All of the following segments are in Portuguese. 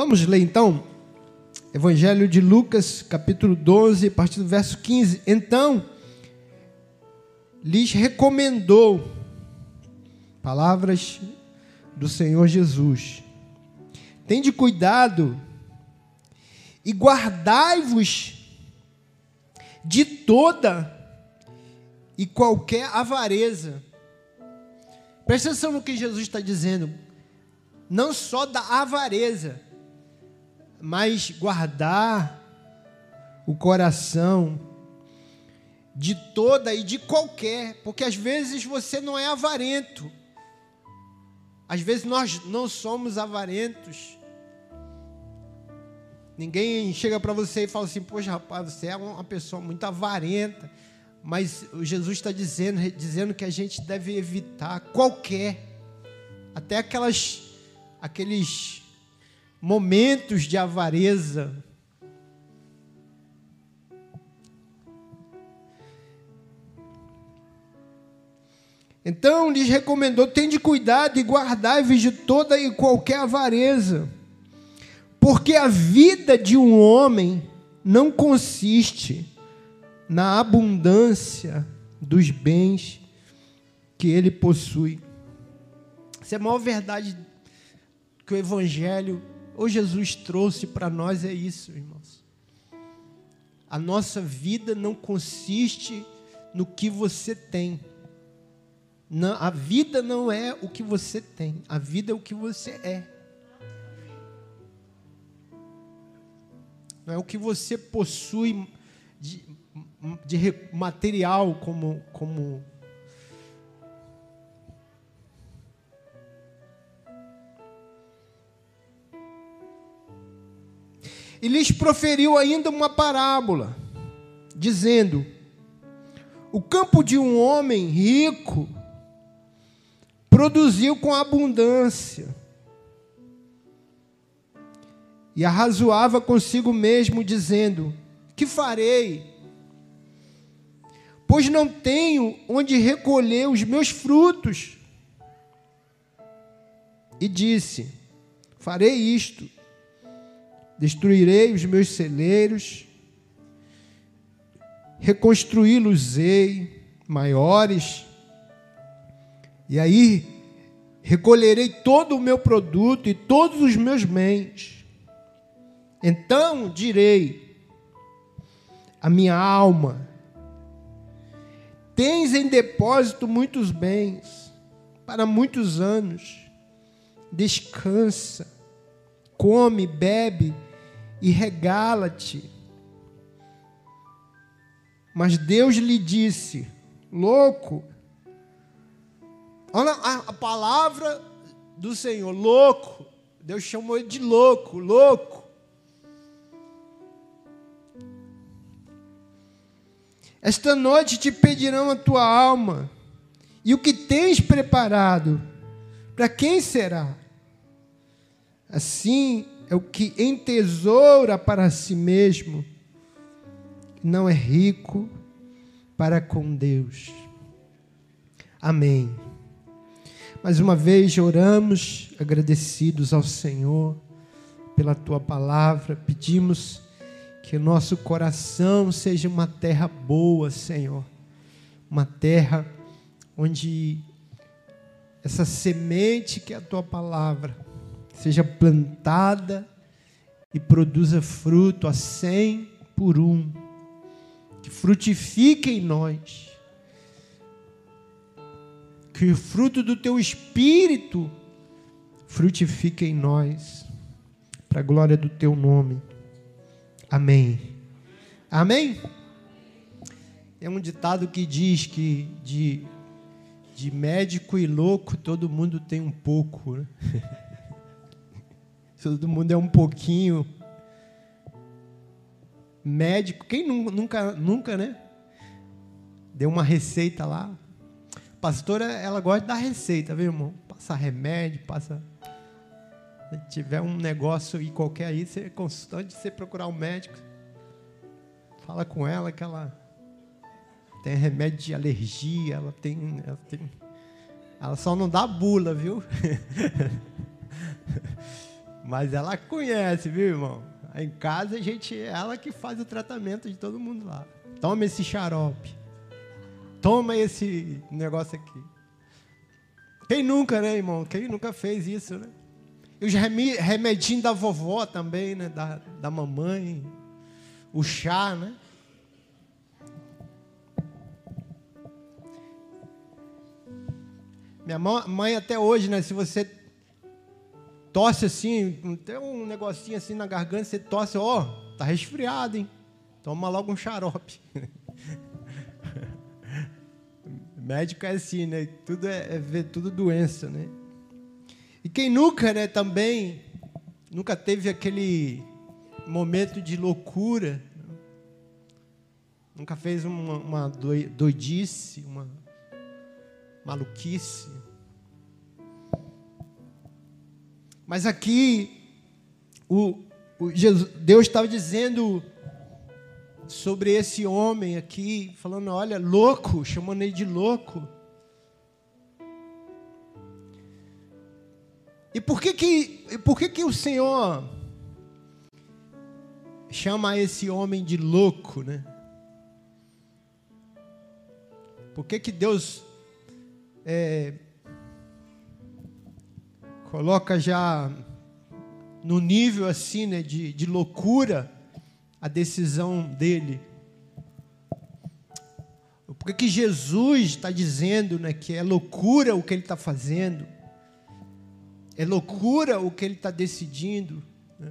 Vamos ler então, Evangelho de Lucas, capítulo 12, a partir do verso 15. Então, lhes recomendou, palavras do Senhor Jesus, tende cuidado e guardai-vos de toda e qualquer avareza. Presta atenção no que Jesus está dizendo. Não só da avareza, mas guardar o coração de toda e de qualquer, porque às vezes você não é avarento. Às vezes nós não somos avarentos. Ninguém chega para você e fala assim: Poxa, rapaz, você é uma pessoa muito avarenta. Mas Jesus está dizendo, dizendo que a gente deve evitar qualquer, até aquelas, aqueles momentos de avareza. Então lhes recomendou: tende cuidado e guardai-vos de toda e qualquer avareza, porque a vida de um homem não consiste na abundância dos bens que ele possui. Essa é a maior verdade que o Evangelho ou Jesus trouxe para nós é isso, irmãos. A nossa vida não consiste no que você tem. Não, a vida não é o que você tem, a vida é o que você é. Não é o que você possui de, de material como, como e lhes proferiu ainda uma parábola, dizendo: O campo de um homem rico produziu com abundância. E arrazoava consigo mesmo, dizendo: Que farei? Pois não tenho onde recolher os meus frutos. E disse: Farei isto destruirei os meus celeiros, reconstruí-los-ei maiores, e aí recolherei todo o meu produto e todos os meus bens. Então direi a minha alma: Tens em depósito muitos bens para muitos anos. Descansa, come, bebe e regala-te. Mas Deus lhe disse: louco. Olha a, palavra do Senhor, louco. Deus chamou ele de louco, louco. Esta noite te pedirão a tua alma, e o que tens preparado, para quem será? Assim é o que entesoura para si mesmo, não é rico para com Deus. Amém. Mais uma vez oramos, agradecidos ao Senhor pela tua palavra, pedimos que o nosso coração seja uma terra boa, Senhor, uma terra onde essa semente que é a tua palavra seja plantada e produza fruto a cem por um, que frutifique em nós, que o fruto do teu espírito frutifique em nós, para a glória do teu nome. Amém. Amém? É um ditado que diz que de, de médico e louco todo mundo tem um pouco. Né? Todo mundo é um pouquinho médico. Quem nunca, nunca, né? Deu uma receita lá. Pastora, ela gosta de dar receita, viu, irmão? Passa remédio, passa. Se tiver um negócio aí qualquer aí, você é constante você procurar um médico. Fala com ela que ela tem remédio de alergia, ela tem, ela tem. Ela só não dá bula, viu? Mas ela conhece, viu, irmão? Em casa a gente, ela que faz o tratamento de todo mundo lá. Toma esse xarope. Toma esse negócio aqui. Quem nunca, né, irmão? Quem nunca fez isso, né? E os remedinhos da vovó também, né? Da, da mamãe. O chá, né? Minha mãe até hoje, né? Se você tosse assim, tem um negocinho assim na garganta, você tosse, ó, oh, tá resfriado, hein? Toma logo um xarope. Médico é assim, né? Tudo é, é tudo doença, né? E quem nunca, né, também nunca teve aquele momento de loucura, nunca fez uma, uma doidice, uma maluquice. Mas aqui, o, o Jesus, Deus estava dizendo sobre esse homem aqui, falando: olha, louco, chamando ele de louco. E por que que, por que, que o Senhor chama esse homem de louco, né? Por que, que Deus é, coloca já no nível assim, né, de, de loucura a decisão dele? Por que, que Jesus está dizendo né, que é loucura o que ele está fazendo? É loucura o que ele está decidindo? Né?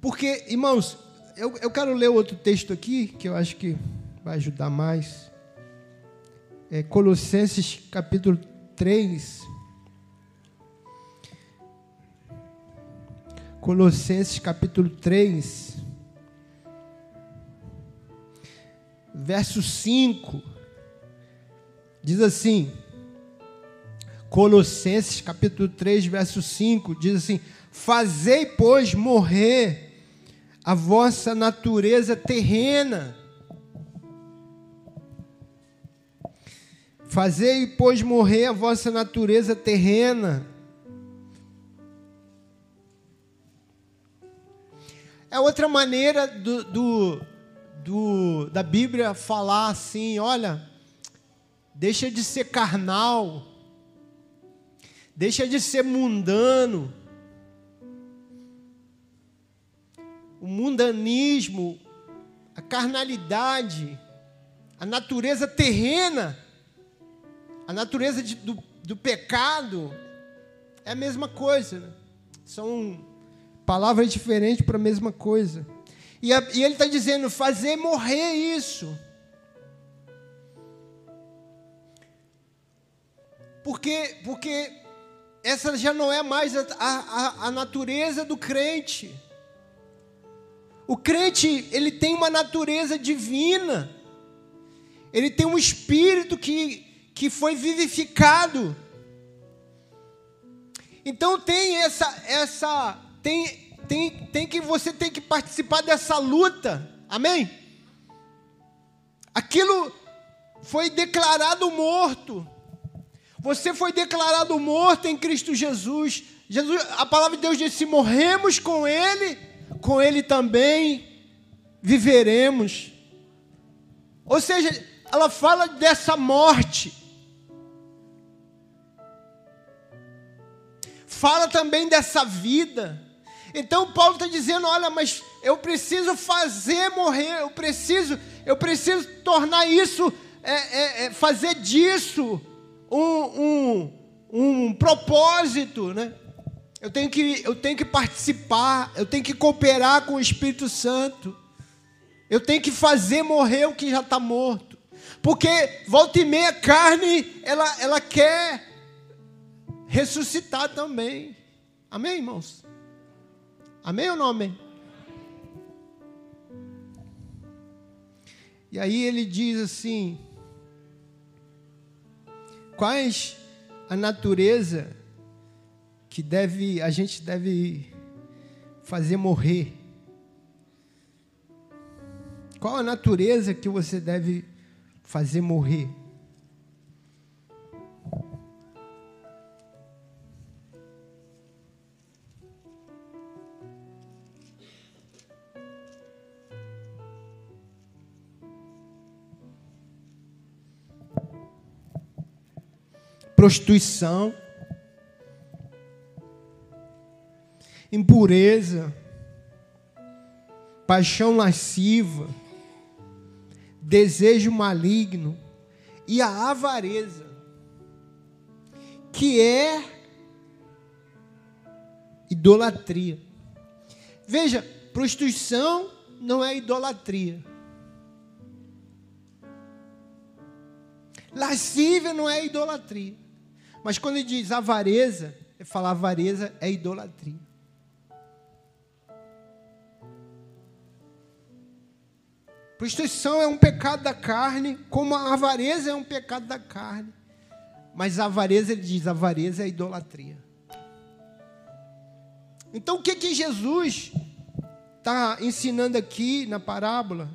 Porque, irmãos, eu, eu quero ler outro texto aqui, que eu acho que vai ajudar mais. É Colossenses capítulo 3. Colossenses capítulo 3, verso 5, diz assim: Colossenses capítulo 3, verso 5, diz assim: Fazei, pois, morrer a vossa natureza terrena. Fazei, pois, morrer a vossa natureza terrena É outra maneira do, do, do, da Bíblia falar assim: olha, deixa de ser carnal, deixa de ser mundano. O mundanismo, a carnalidade, a natureza terrena, a natureza de, do, do pecado, é a mesma coisa. Né? São Palavras diferentes para a mesma coisa. E, a, e ele está dizendo: fazer morrer isso. Porque, porque essa já não é mais a, a, a natureza do crente. O crente, ele tem uma natureza divina. Ele tem um espírito que, que foi vivificado. Então tem essa essa tem, tem, tem que você tem que participar dessa luta. Amém? Aquilo foi declarado morto. Você foi declarado morto em Cristo Jesus. Jesus, a palavra de Deus diz: se morremos com Ele, com Ele também viveremos. Ou seja, ela fala dessa morte. Fala também dessa vida. Então Paulo está dizendo: olha, mas eu preciso fazer morrer, eu preciso, eu preciso tornar isso, é, é, é, fazer disso um, um, um propósito, né? Eu tenho, que, eu tenho que participar, eu tenho que cooperar com o Espírito Santo, eu tenho que fazer morrer o que já está morto, porque volta e meia a carne, ela, ela quer ressuscitar também. Amém, irmãos? Amém ou não amém? E aí ele diz assim: quais a natureza que deve a gente deve fazer morrer? Qual a natureza que você deve fazer morrer? Prostituição, impureza, paixão lasciva, desejo maligno e a avareza, que é idolatria. Veja, prostituição não é idolatria. Lascívia não é idolatria. Mas quando ele diz avareza, falar avareza é idolatria. Prostituição é um pecado da carne, como a avareza é um pecado da carne. Mas a avareza, ele diz, avareza é idolatria. Então o que que Jesus está ensinando aqui na parábola?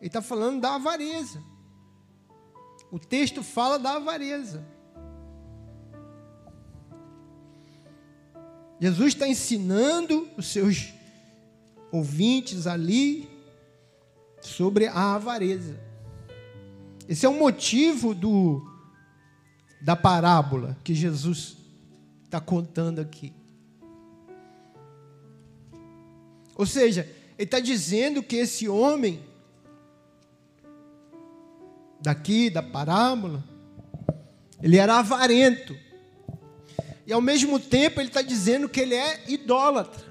Ele está falando da avareza. O texto fala da avareza. Jesus está ensinando os seus ouvintes ali sobre a avareza. Esse é o motivo do, da parábola que Jesus está contando aqui. Ou seja, ele está dizendo que esse homem, daqui, da parábola, ele era avarento. E ao mesmo tempo ele está dizendo que ele é idólatra.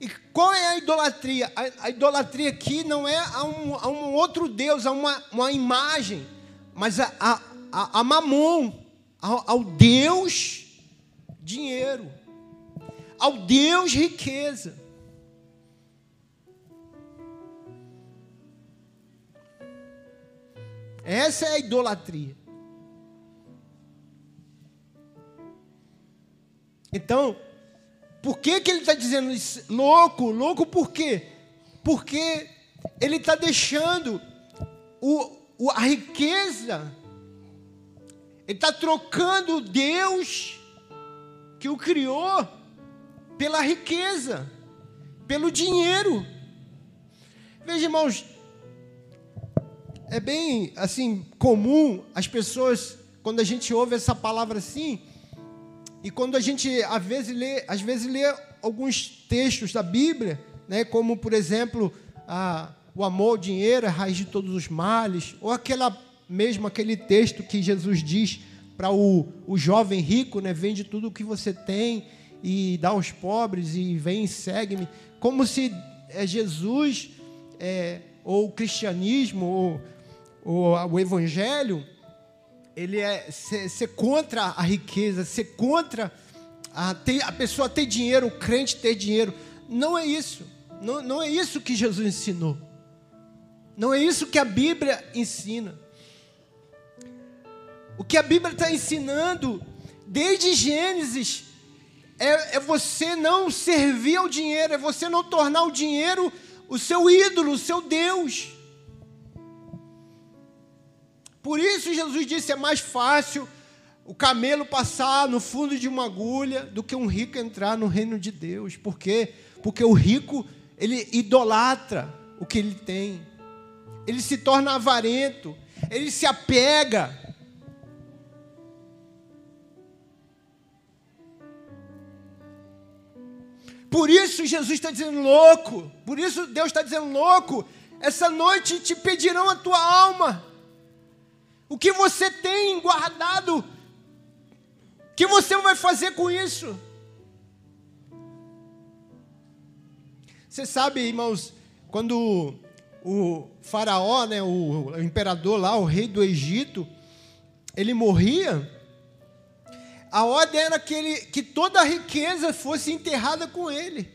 E qual é a idolatria? A, a idolatria aqui não é a um, a um, outro Deus, a uma, uma imagem, mas a, a, a, mamon, ao, ao Deus dinheiro ao Deus riqueza. Essa é a idolatria. Então, por que, que ele está dizendo isso? Louco, louco por quê? Porque ele está deixando o, o, a riqueza, ele está trocando Deus que o criou pela riqueza, pelo dinheiro. Veja, irmãos, é bem assim comum as pessoas quando a gente ouve essa palavra assim, e quando a gente às vezes lê, às vezes lê alguns textos da Bíblia, né, como por exemplo, a, o amor ao dinheiro é a raiz de todos os males, ou aquela mesmo aquele texto que Jesus diz para o, o jovem rico, né, vende tudo o que você tem e dá aos pobres e vem e segue-me, como se é Jesus é, ou o cristianismo ou, ou, o evangelho ele é ser, ser, contra a riqueza, ser contra a, ter, a pessoa ter dinheiro, o crente ter dinheiro. Não é isso. Não, não é isso que Jesus ensinou. Não é isso que a Bíblia ensina. O que a Bíblia está ensinando, desde Gênesis, é, é você não servir ao dinheiro, é você não tornar o dinheiro o seu ídolo, o seu Deus. Por isso Jesus disse: é mais fácil o camelo passar no fundo de uma agulha do que um rico entrar no reino de Deus. Por quê? Porque o rico, ele idolatra o que ele tem, ele se torna avarento, ele se apega Por isso Jesus está dizendo louco. Por isso Deus está dizendo louco. Essa noite te pedirão a tua alma. O que você tem guardado? O que você vai fazer com isso? Você sabe, irmãos, quando o faraó, né, o imperador lá, o rei do Egito, ele morria, a ordem era que, ele, que toda a riqueza fosse enterrada com ele.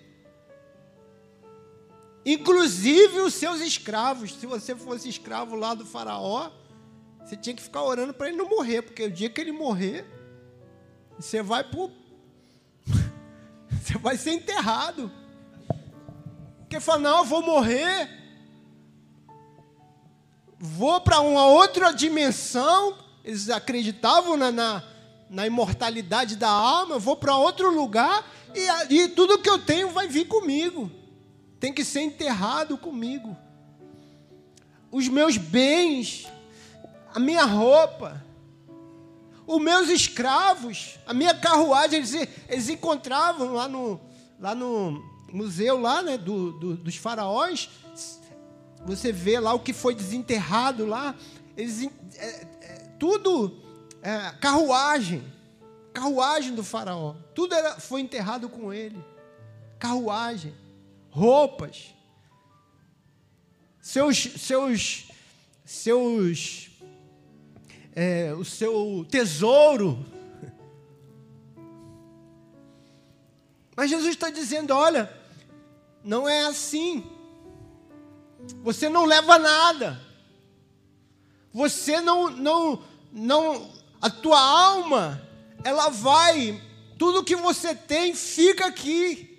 Inclusive os seus escravos. Se você fosse escravo lá do faraó, você tinha que ficar orando para ele não morrer, porque o dia que ele morrer, você vai pro você vai ser enterrado. Porque fala, não, eu vou morrer, vou para uma outra dimensão. Eles acreditavam na, na na imortalidade da alma, vou para outro lugar e, e tudo que eu tenho vai vir comigo. Tem que ser enterrado comigo. Os meus bens, a minha roupa, os meus escravos, a minha carruagem, eles, eles encontravam lá no, lá no museu lá, né, do, do, dos faraós, você vê lá o que foi desenterrado lá, eles, é, é, tudo, é, carruagem, carruagem do faraó, tudo era, foi enterrado com ele, carruagem, roupas, seus, seus, seus é, o seu tesouro. Mas Jesus está dizendo: olha, não é assim. Você não leva nada. Você não, não, não, a tua alma, ela vai, tudo que você tem fica aqui.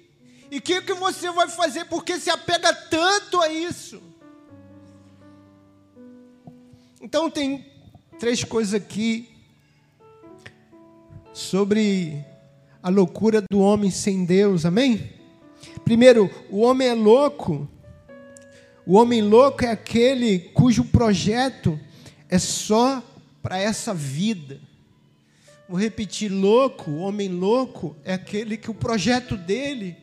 E o que, que você vai fazer? Porque se apega tanto a isso. Então tem três coisas aqui sobre a loucura do homem sem Deus, amém? Primeiro, o homem é louco. O homem louco é aquele cujo projeto é só para essa vida. Vou repetir: louco, o homem louco é aquele que o projeto dele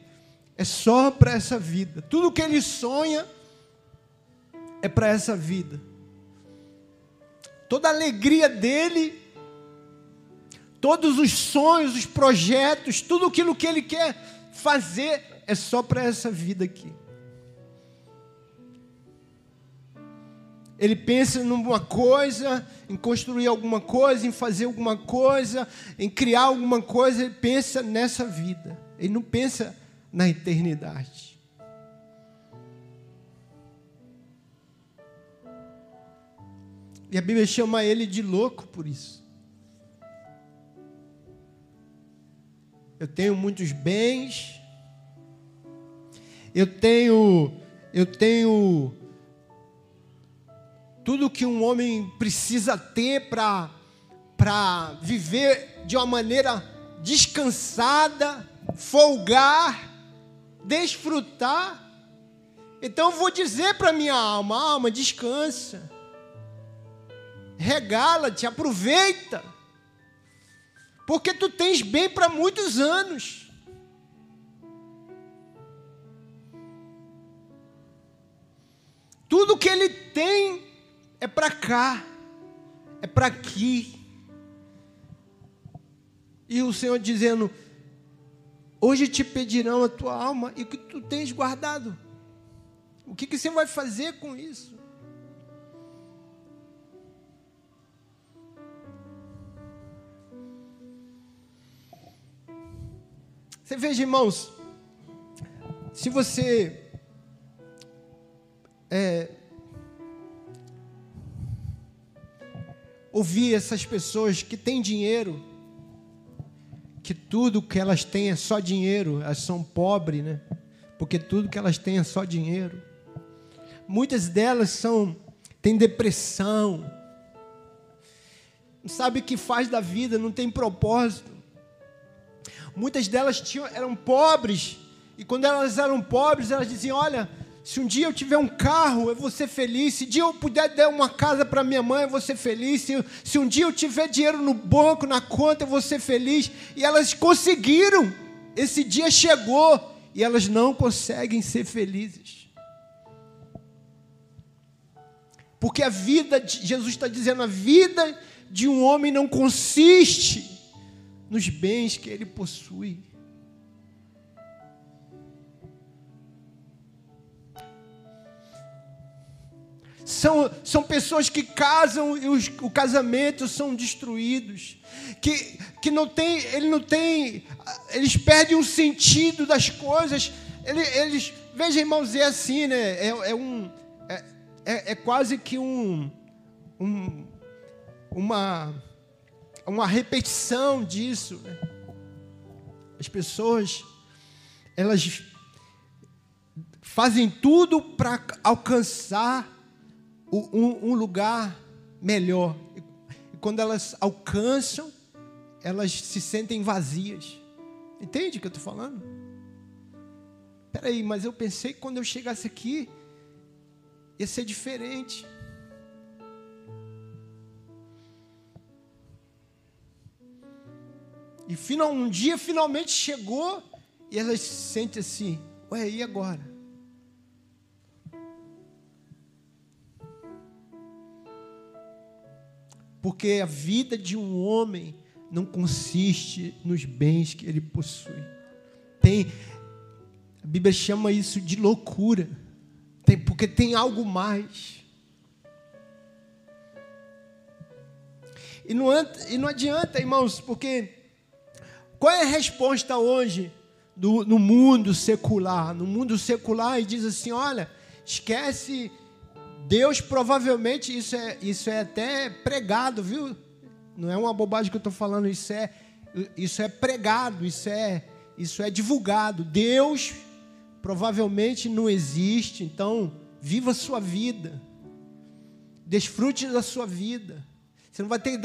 é só para essa vida. Tudo que ele sonha é para essa vida toda a alegria dele, todos os sonhos, os projetos, tudo aquilo que ele quer fazer é só para essa vida aqui. Ele pensa numa coisa, em construir alguma coisa, em fazer alguma coisa, em criar alguma coisa, ele pensa nessa vida. Ele não pensa na eternidade. E a Bíblia chama ele de louco por isso. Eu tenho muitos bens. Eu tenho eu tenho tudo que um homem precisa ter para para viver de uma maneira descansada, folgar, desfrutar. Então eu vou dizer para minha alma, alma, descansa regala-te, aproveita, porque tu tens bem para muitos anos. Tudo que ele tem é para cá, é para aqui. E o Senhor dizendo: Hoje te pedirão a tua alma e o que tu tens guardado. O que, que você vai fazer com isso? Você veja, irmãos, se você é, ouvir essas pessoas que têm dinheiro, que tudo que elas têm é só dinheiro, elas são pobres, né? Porque tudo que elas têm é só dinheiro. Muitas delas são têm depressão, não sabe o que faz da vida, não tem propósito. Muitas delas tinham, eram pobres, e quando elas eram pobres, elas diziam: Olha, se um dia eu tiver um carro, eu vou ser feliz. Se um dia eu puder dar uma casa para minha mãe, eu vou ser feliz. Se, se um dia eu tiver dinheiro no banco, na conta, eu vou ser feliz. E elas conseguiram. Esse dia chegou e elas não conseguem ser felizes. Porque a vida, Jesus está dizendo, a vida de um homem não consiste nos bens que ele possui. São, são pessoas que casam e os, o casamento são destruídos. Que, que não tem, ele não tem, eles perdem o sentido das coisas. Eles, eles veja, irmãos, é assim, né? É, é um, é, é, é quase que um, um uma uma repetição disso. Né? As pessoas, elas fazem tudo para alcançar um, um, lugar melhor. E quando elas alcançam, elas se sentem vazias. Entende o que eu estou falando? Peraí, mas eu pensei que quando eu chegasse aqui ia ser diferente. E final, um dia finalmente chegou e elas se sentem assim: Ué, e agora? Porque a vida de um homem não consiste nos bens que ele possui. Tem, a Bíblia chama isso de loucura, tem, porque tem algo mais. E não, e não adianta, irmãos, porque qual é a resposta hoje do, no mundo secular? No mundo secular, e diz assim: olha, esquece Deus, provavelmente, isso é, isso é até pregado, viu? Não é uma bobagem que eu estou falando, isso é, isso é pregado, isso é, isso é divulgado. Deus provavelmente não existe, então viva a sua vida, desfrute da sua vida. Você não vai ter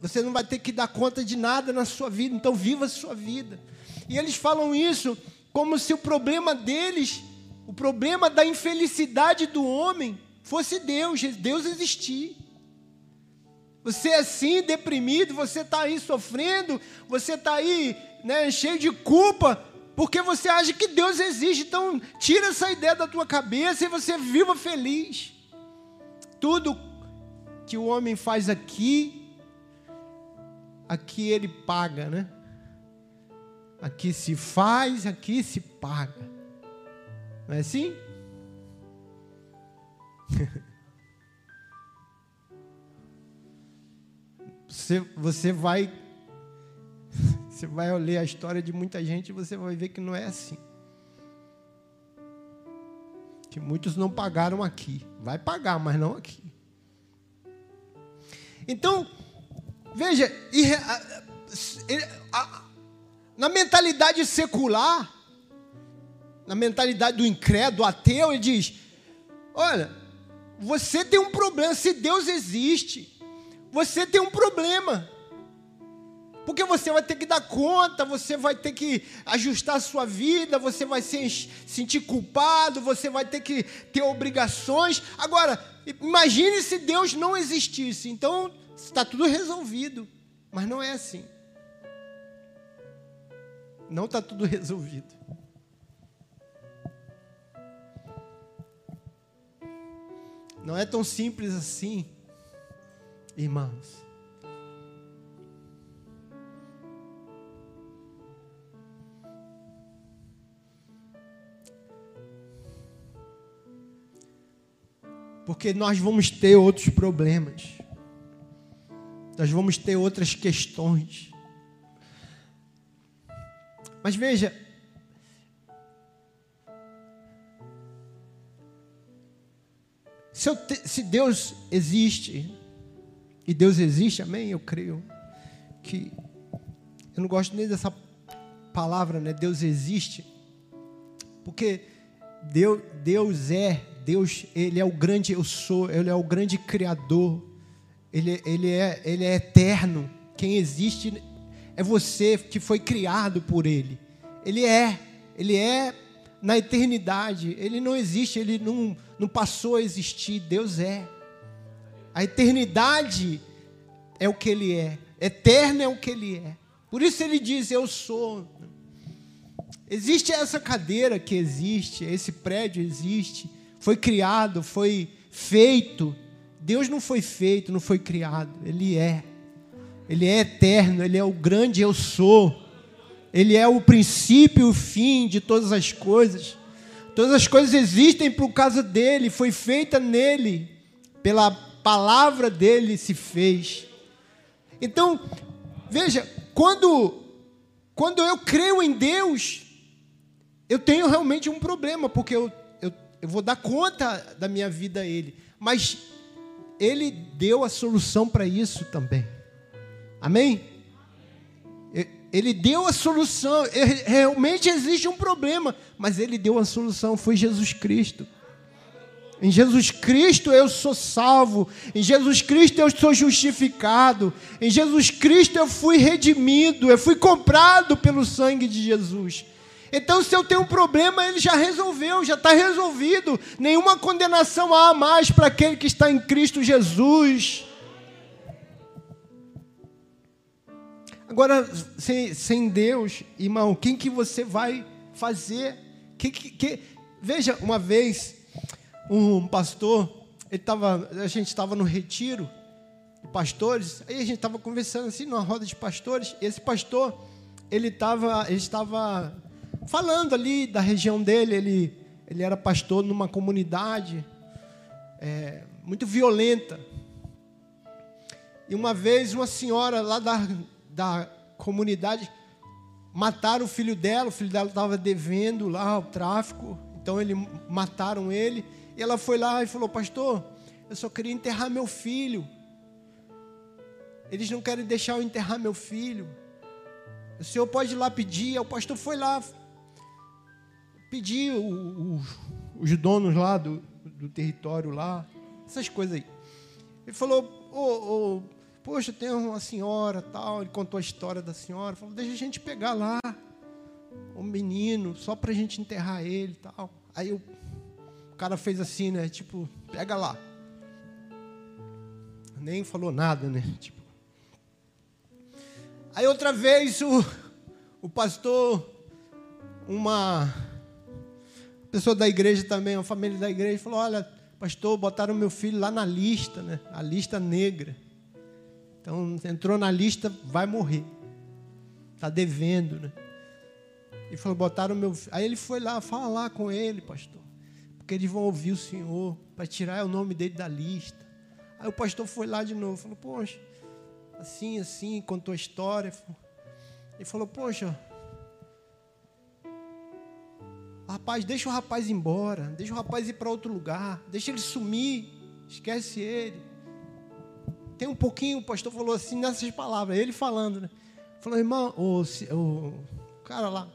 você não vai ter que dar conta de nada na sua vida, então viva a sua vida. E eles falam isso como se o problema deles, o problema da infelicidade do homem, fosse Deus, Deus existir. Você é assim, deprimido, você está aí sofrendo, você está aí né, cheio de culpa, porque você acha que Deus existe. Então, tira essa ideia da tua cabeça e você viva feliz. Tudo que o homem faz aqui, aqui ele paga, né? Aqui se faz, aqui se paga. Não é assim? você, você vai você vai ler a história de muita gente e você vai ver que não é assim. Que muitos não pagaram aqui. Vai pagar, mas não aqui. Então, veja, na mentalidade secular, na mentalidade do incrédulo, ateu, ele diz: olha, você tem um problema, se Deus existe, você tem um problema. Porque você vai ter que dar conta, você vai ter que ajustar a sua vida, você vai se sentir culpado, você vai ter que ter obrigações. Agora, imagine se Deus não existisse. Então, está tudo resolvido. Mas não é assim. Não está tudo resolvido. Não é tão simples assim, irmãos. porque nós vamos ter outros problemas, nós vamos ter outras questões. Mas veja, se, te, se, Deus existe, e Deus existe, amém? Eu creio que. Eu não gosto nem dessa palavra, né? Deus existe, porque Deus, Deus é Deus, Ele é o grande eu sou, Ele é o grande Criador, Ele, ele, é, ele é eterno. Quem existe é você que foi criado por Ele. Ele é, Ele é na eternidade, Ele não existe, Ele não, não passou a existir, Deus é. A eternidade é o que Ele é, eterno é o que Ele é. Por isso Ele diz: Eu sou. Existe essa cadeira que existe, esse prédio existe, foi criado, foi feito. Deus não foi feito, não foi criado, Ele é. Ele é eterno, Ele é o grande eu sou. Ele é o princípio e o fim de todas as coisas. Todas as coisas existem por causa dele, foi feita nele, pela palavra dele se fez. Então, veja, quando, quando eu creio em Deus, eu tenho realmente um problema, porque eu eu vou dar conta da minha vida a Ele. Mas Ele deu a solução para isso também. Amém? Ele deu a solução. Realmente existe um problema, mas Ele deu a solução. Foi Jesus Cristo. Em Jesus Cristo eu sou salvo. Em Jesus Cristo eu sou justificado. Em Jesus Cristo eu fui redimido. Eu fui comprado pelo sangue de Jesus. Então, se eu tenho um problema, ele já resolveu, já está resolvido. Nenhuma condenação há mais para aquele que está em Cristo Jesus. Agora, sem, sem Deus, irmão, quem que você vai fazer? Que, que, que... Veja, uma vez, um pastor, ele tava, a gente estava no retiro de pastores, aí a gente estava conversando assim, numa roda de pastores, esse pastor, ele, tava, ele estava falando ali da região dele, ele, ele era pastor numa comunidade é, muito violenta. E uma vez uma senhora lá da, da comunidade mataram o filho dela, o filho dela estava devendo lá o tráfico, então ele mataram ele. E ela foi lá e falou: Pastor, eu só queria enterrar meu filho. Eles não querem deixar eu enterrar meu filho. O senhor pode ir lá pedir. O pastor foi lá pedir o, o, os donos lá do, do território lá, essas coisas aí. Ele falou: oh, oh, Poxa, tem uma senhora tal. Ele contou a história da senhora. Falou: Deixa a gente pegar lá um menino, só para a gente enterrar ele tal. Aí o cara fez assim, né? Tipo, pega lá. Nem falou nada, né? Tipo. Aí outra vez o, o pastor, uma pessoa da igreja também, uma família da igreja, falou: Olha, pastor, botaram meu filho lá na lista, né? A lista negra. Então, entrou na lista, vai morrer. Está devendo, né? E falou: botaram meu filho. Aí ele foi lá falar com ele, pastor, porque eles vão ouvir o senhor para tirar o nome dele da lista. Aí o pastor foi lá de novo, falou: Poxa, assim, assim, contou a história. Ele falou: Poxa, rapaz, deixa o rapaz embora, deixa o rapaz ir para outro lugar, deixa ele sumir, esquece ele. Tem um pouquinho, o pastor falou assim nessas palavras, ele falando, né? Falou, irmão, o, cara lá,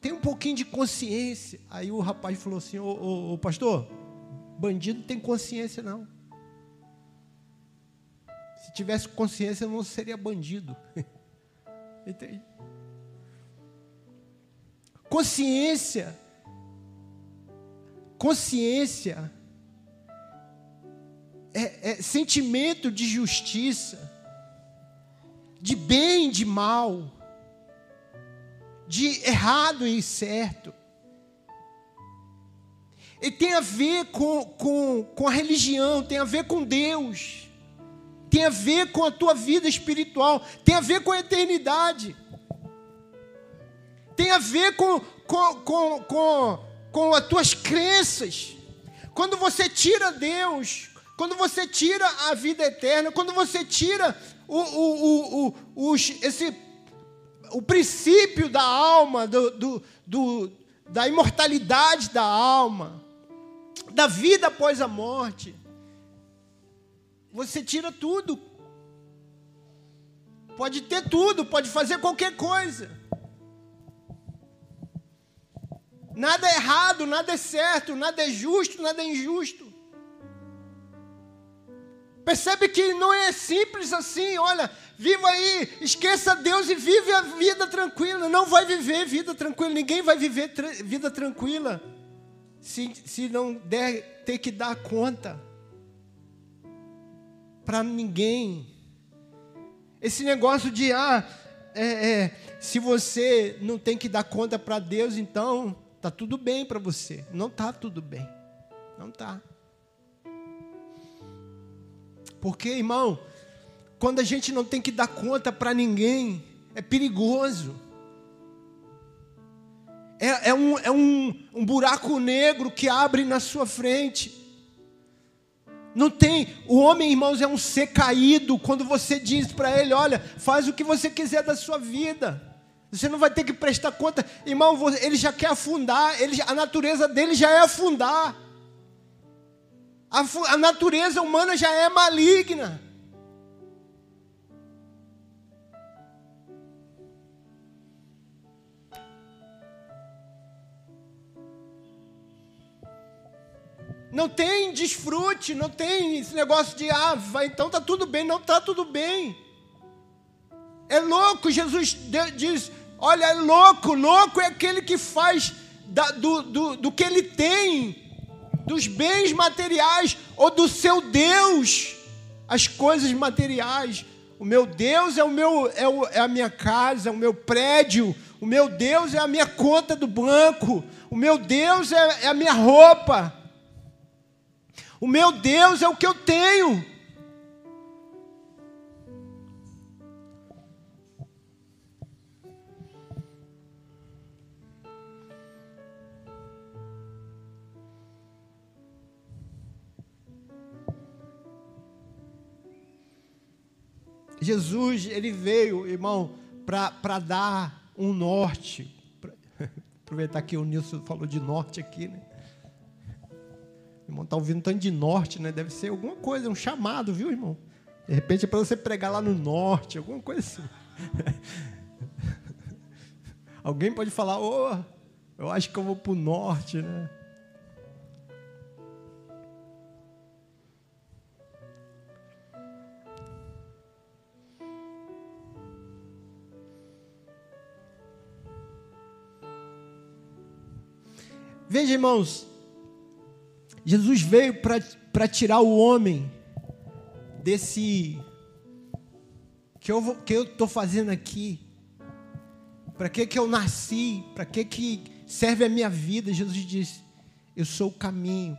tem um pouquinho de consciência. Aí o rapaz falou assim, ô pastor, bandido não tem consciência não. Se tivesse consciência, não seria bandido. Entende? Consciência. Consciência é, é sentimento de justiça, de bem e de mal, de errado e certo. E tem a ver com, com, com a religião, tem a ver com Deus, tem a ver com a tua vida espiritual, tem a ver com a eternidade tem a ver com, com, com, com, com as tuas crenças. Quando você tira Deus, quando você tira a vida eterna, quando você tira o, o, o, o, esse, o princípio da alma, do, do, do, da imortalidade da alma, da vida após a morte, você tira tudo. Pode ter tudo, pode fazer qualquer coisa. Nada é errado, nada é certo, nada é justo, nada é injusto. Percebe que não é simples assim, olha, viva aí, esqueça Deus e vive a vida tranquila. Não vai viver vida tranquila, ninguém vai viver tra vida tranquila se, se não der ter que dar conta para ninguém. Esse negócio de, ah, é, é, se você não tem que dar conta para Deus, então Tá tudo bem para você. Não tá tudo bem. Não tá. Porque, irmão, quando a gente não tem que dar conta para ninguém, é perigoso. É, é, um, é um, um buraco negro que abre na sua frente. Não tem, o homem, irmãos, é um ser caído quando você diz para ele: olha, faz o que você quiser da sua vida. Você não vai ter que prestar conta. Irmão, ele já quer afundar. Ele, a natureza dele já é afundar. A, a natureza humana já é maligna. Não tem desfrute, não tem esse negócio de, ah, vai, então tá tudo bem. Não tá tudo bem. É louco, Jesus diz: Olha, é louco, louco é aquele que faz da, do, do, do que ele tem, dos bens materiais ou do seu Deus, as coisas materiais. O meu Deus é, o meu, é, o, é a minha casa, é o meu prédio. O meu Deus é a minha conta do banco. O meu Deus é, é a minha roupa. O meu Deus é o que eu tenho. Jesus, ele veio, irmão, para dar um norte. Aproveitar que o Nilson falou de norte aqui, né? irmão está ouvindo tanto de norte, né? Deve ser alguma coisa, um chamado, viu, irmão? De repente é para você pregar lá no norte, alguma coisa assim. Alguém pode falar, oh, eu acho que eu vou para o norte, né? Veja, irmãos, Jesus veio para tirar o homem desse que eu que eu estou fazendo aqui. Para que que eu nasci? Para que que serve a minha vida? Jesus disse: Eu sou o caminho.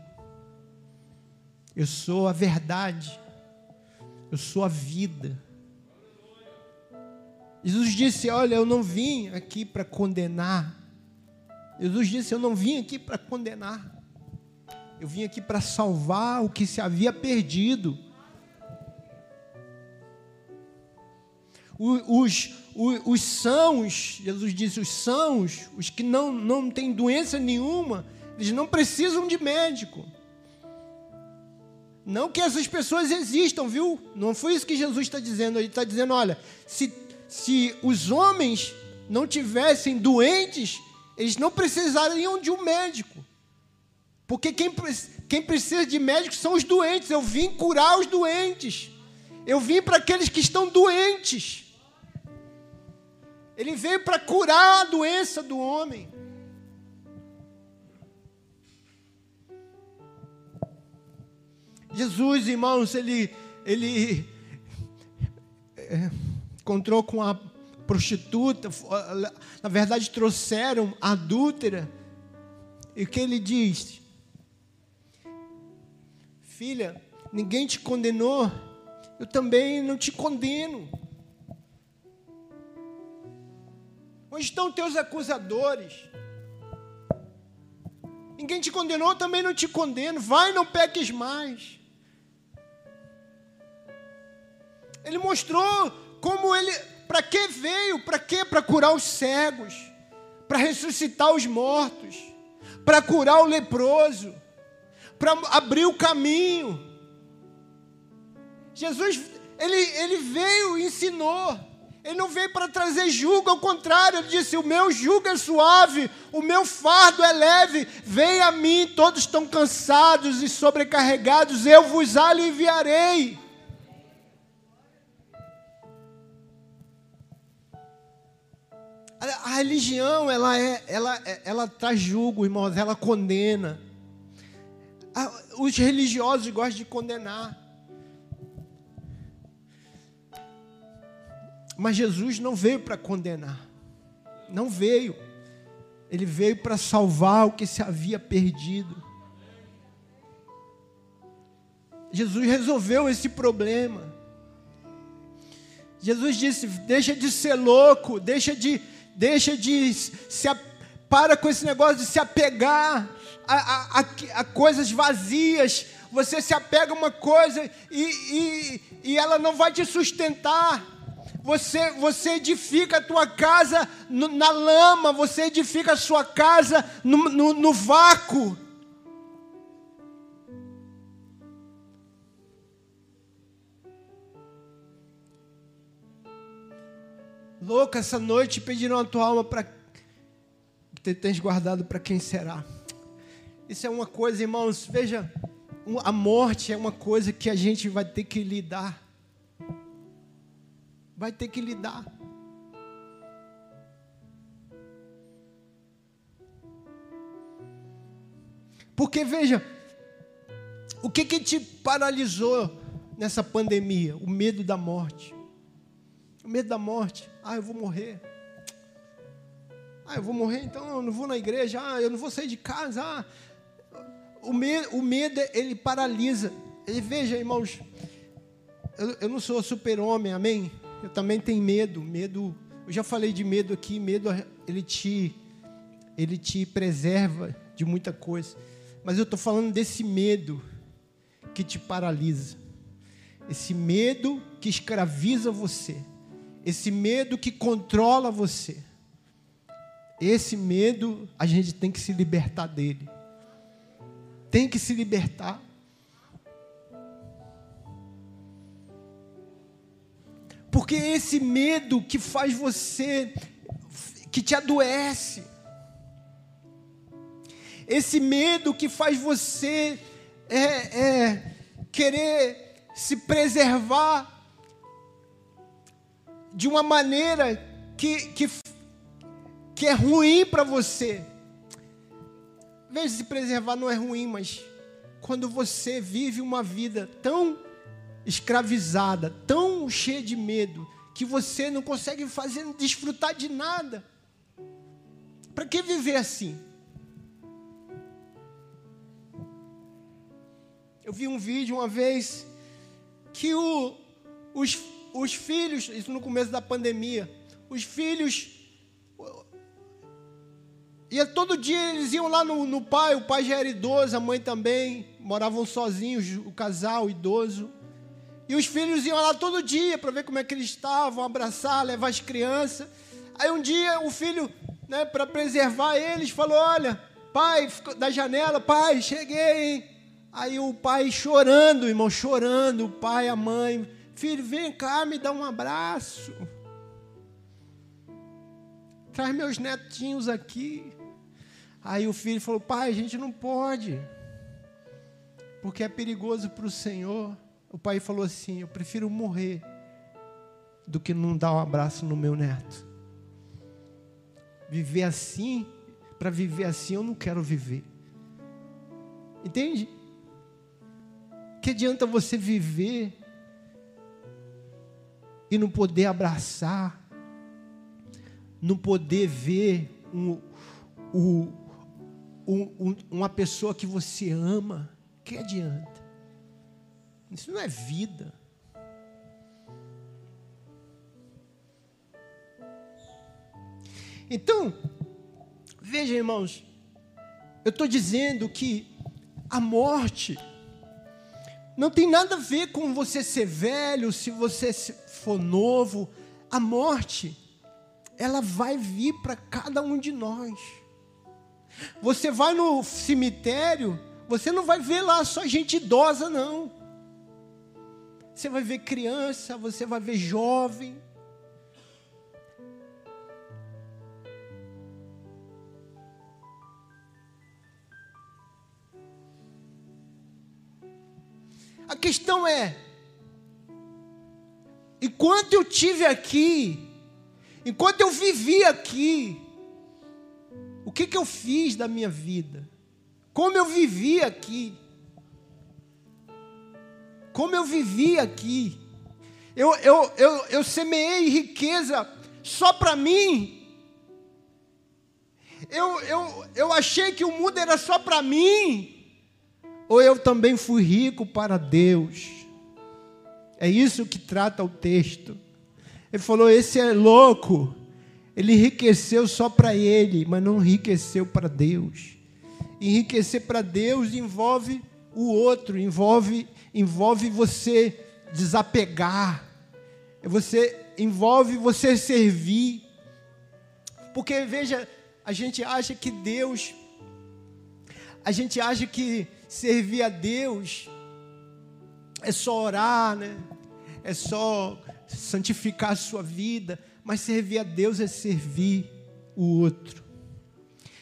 Eu sou a verdade. Eu sou a vida. Jesus disse: Olha, eu não vim aqui para condenar, Jesus disse: Eu não vim aqui para condenar, eu vim aqui para salvar o que se havia perdido. Os, os, os sãos, Jesus disse: os sãos, os que não, não têm doença nenhuma, eles não precisam de médico. Não que essas pessoas existam, viu? Não foi isso que Jesus está dizendo. Ele está dizendo: olha, se, se os homens não tivessem doentes, eles não precisariam de um médico. Porque quem, quem precisa de médico são os doentes. Eu vim curar os doentes. Eu vim para aqueles que estão doentes. Ele veio para curar a doença do homem. Jesus, irmãos, ele, ele é, encontrou com a prostituta, na verdade trouxeram adúltera. E o que ele diz? Filha, ninguém te condenou, eu também não te condeno. Onde estão teus acusadores? Ninguém te condenou, eu também não te condeno. Vai, não peques mais. Ele mostrou como ele para que veio? Para que? Para curar os cegos, para ressuscitar os mortos, para curar o leproso, para abrir o caminho. Jesus, ele, ele veio e ensinou. Ele não veio para trazer jugo, ao contrário, ele disse: O meu jugo é suave, o meu fardo é leve. Venha a mim, todos estão cansados e sobrecarregados, eu vos aliviarei. A, religião, ela, é, ela, é, ela traz julgo, irmãos, ela condena. os religiosos gostam de condenar. Mas Jesus não veio para condenar. Não veio. Ele veio para salvar o que se havia perdido. Jesus resolveu esse problema. Jesus disse: deixa de ser louco, deixa de Deixa de se para com esse negócio de se apegar a, a, a coisas vazias. Você se apega a uma coisa e, e, e ela não vai te sustentar. Você, você edifica a tua casa no, na lama, você edifica a sua casa no, no, no vácuo. Louca essa noite pediram a tua alma para que tens guardado para quem será. Isso é uma coisa, irmãos, veja, a morte é uma coisa que a gente vai ter que lidar. Vai ter que lidar. Porque veja, o que que te paralisou nessa pandemia? O medo da morte. O medo da morte. Ah, eu vou morrer. Ah, eu vou morrer, então eu não vou na igreja. Ah, eu não vou sair de casa. Ah, o medo, o medo ele paralisa. E veja, irmãos, eu, eu não sou super-homem, amém? Eu também tenho medo. Medo, eu já falei de medo aqui. Medo, ele te, ele te preserva de muita coisa. Mas eu estou falando desse medo que te paralisa. Esse medo que escraviza você. Esse medo que controla você. Esse medo, a gente tem que se libertar dele. Tem que se libertar. Porque esse medo que faz você, que te adoece, esse medo que faz você é, é, querer se preservar de uma maneira que, que, que é ruim para você. Veja, se preservar não é ruim, mas quando você vive uma vida tão escravizada, tão cheia de medo, que você não consegue fazer desfrutar de nada. Para que viver assim? Eu vi um vídeo uma vez que o, os, os filhos, isso no começo da pandemia, os filhos. Ia todo dia eles iam lá no, no pai, o pai já era idoso, a mãe também, moravam sozinhos, o casal idoso. E os filhos iam lá todo dia para ver como é que eles estavam, abraçar, levar as crianças. Aí um dia o filho, né, para preservar eles, falou: Olha, pai, da janela, pai, cheguei, hein? Aí o pai chorando, irmão, chorando, o pai, a mãe, filho, vem cá, me dá um abraço. Traz meus netinhos aqui. Aí o filho falou: Pai, a gente não pode, porque é perigoso para o Senhor. O pai falou assim: Eu prefiro morrer do que não dar um abraço no meu neto. Viver assim, para viver assim, eu não quero viver. Entende? Que adianta você viver e não poder abraçar, não poder ver um, um, um, uma pessoa que você ama? Que adianta? Isso não é vida. Então, veja, irmãos, eu estou dizendo que a morte não tem nada a ver com você ser velho, se você for novo. A morte, ela vai vir para cada um de nós. Você vai no cemitério, você não vai ver lá só gente idosa, não. Você vai ver criança, você vai ver jovem. A questão é: enquanto eu tive aqui, enquanto eu vivi aqui, o que, que eu fiz da minha vida? Como eu vivi aqui? Como eu vivi aqui? Eu, eu, eu, eu semeei riqueza só para mim? Eu, eu, eu achei que o mundo era só para mim? Ou eu também fui rico para Deus. É isso que trata o texto. Ele falou: esse é louco. Ele enriqueceu só para ele, mas não enriqueceu para Deus. Enriquecer para Deus envolve o outro, envolve envolve você desapegar. Você envolve você servir. Porque veja, a gente acha que Deus a gente acha que servir a Deus é só orar, né? É só santificar a sua vida, mas servir a Deus é servir o outro.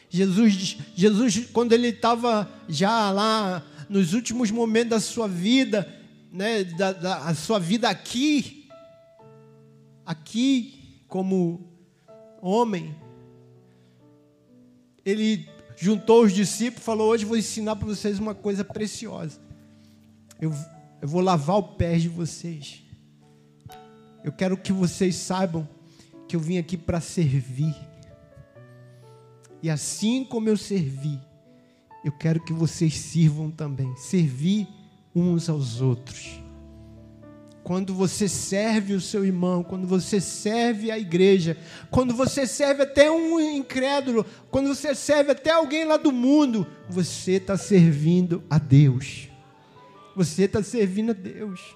Jesus, Jesus quando ele estava já lá nos últimos momentos da sua vida, né, da, da sua vida aqui, aqui como homem, ele juntou os discípulos e falou: Hoje vou ensinar para vocês uma coisa preciosa. Eu, eu vou lavar o pé de vocês. Eu quero que vocês saibam que eu vim aqui para servir. E assim como eu servi, eu quero que vocês sirvam também. Servir uns aos outros. Quando você serve o seu irmão, quando você serve a igreja, quando você serve até um incrédulo, quando você serve até alguém lá do mundo, você está servindo a Deus. Você está servindo a Deus.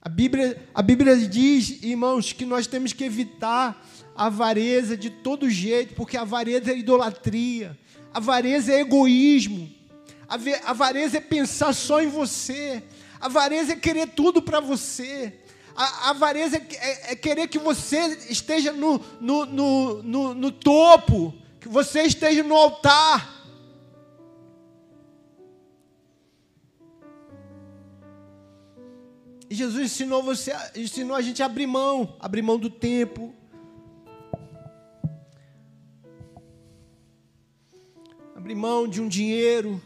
A Bíblia, a Bíblia diz, irmãos, que nós temos que evitar a avareza de todo jeito, porque a avareza é idolatria, a avareza é egoísmo, a avareza é pensar só em você, avareza é querer tudo para você. A avareza é, é, é, querer que você esteja no, no, no, no, no topo, que você esteja no altar. E Jesus ensinou você, ensinou a gente a abrir mão, abrir mão do tempo. Abrir mão de um dinheiro.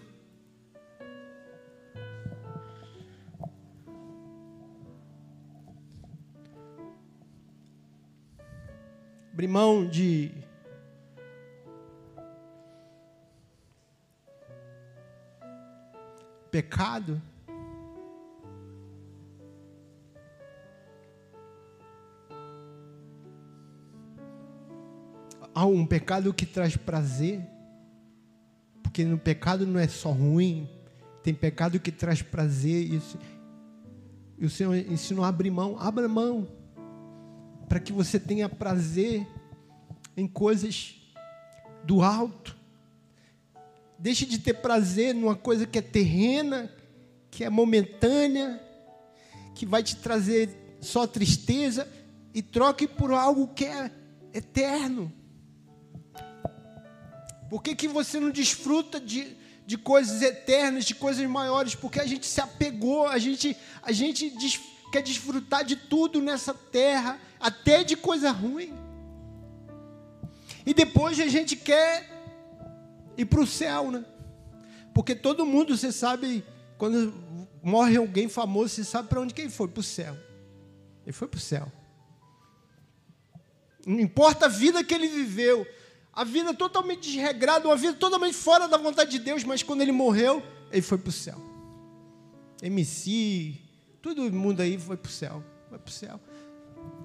Abrir mão de pecado. há um pecado que traz prazer, porque no pecado não é só ruim, tem pecado que traz prazer. E o Senhor ensinou a abrir mão, abra mão, para que você tenha prazer em coisas do alto. Deixe de ter prazer numa coisa que é terrena, que é momentânea, que vai te trazer só tristeza, e troque por algo que é eterno. Por que, que você não desfruta de, de coisas eternas, de coisas maiores? Porque a gente se apegou, a gente, a gente des, quer desfrutar de tudo nessa terra, até de coisa ruim. E depois a gente quer ir para o céu, né? Porque todo mundo, você sabe, quando morre alguém famoso, você sabe para onde que ele foi? Para o céu. Ele foi para o céu. Não importa a vida que ele viveu, a vida totalmente desregrada, uma vida totalmente fora da vontade de Deus, mas quando ele morreu, ele foi para o céu. MC, todo mundo aí foi para o céu. Foi para o céu.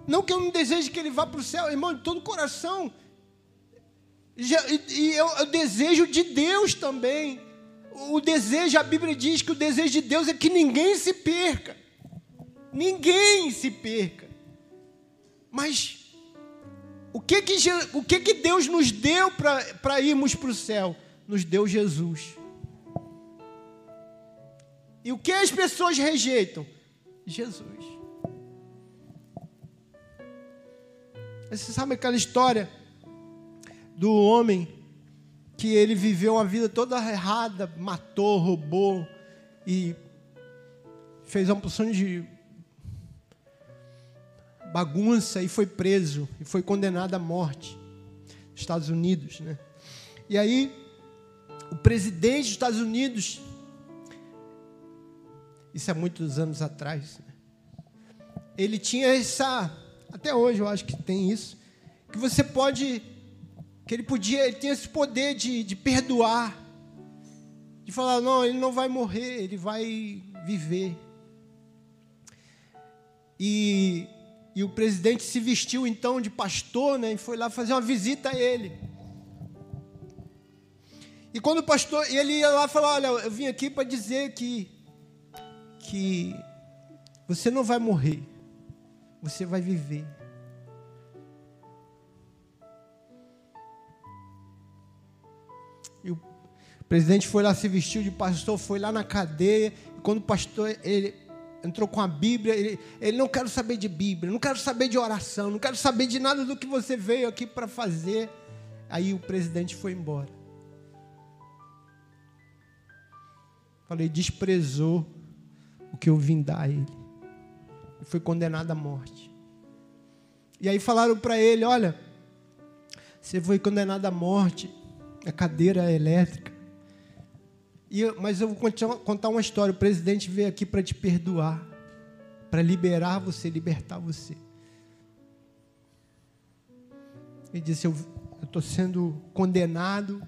Não que eu não deseje que ele vá para o céu, irmão, de todo o coração. E eu, eu desejo de Deus também. O desejo, a Bíblia diz que o desejo de Deus é que ninguém se perca. Ninguém se perca. Mas o que que, o que, que Deus nos deu para irmos para o céu? Nos deu Jesus. E o que as pessoas rejeitam? Jesus. Você sabe aquela história do homem que ele viveu uma vida toda errada, matou, roubou e fez uma porção de bagunça e foi preso e foi condenado à morte. Estados Unidos, né? E aí o presidente dos Estados Unidos, isso há muitos anos atrás, né? ele tinha essa, até hoje eu acho que tem isso, que você pode, que ele podia, ele tinha esse poder de, de perdoar, de falar, não, ele não vai morrer, ele vai viver. E e o presidente se vestiu então de pastor, né, e foi lá fazer uma visita a ele. E quando o pastor, ele ia lá falar, olha, eu vim aqui para dizer que que você não vai morrer. Você vai viver. E o presidente foi lá se vestiu de pastor, foi lá na cadeia, e quando o pastor ele entrou com a Bíblia, ele, ele não quero saber de Bíblia, não quero saber de oração, não quero saber de nada do que você veio aqui para fazer. Aí o presidente foi embora. Falei, desprezou o que eu vim dar a ele. Foi condenado à morte. E aí falaram para ele: olha, você foi condenado à morte, a cadeira elétrica. E, mas eu vou contar uma história. O presidente veio aqui para te perdoar. para liberar você, libertar você. Ele disse: Eu estou sendo condenado,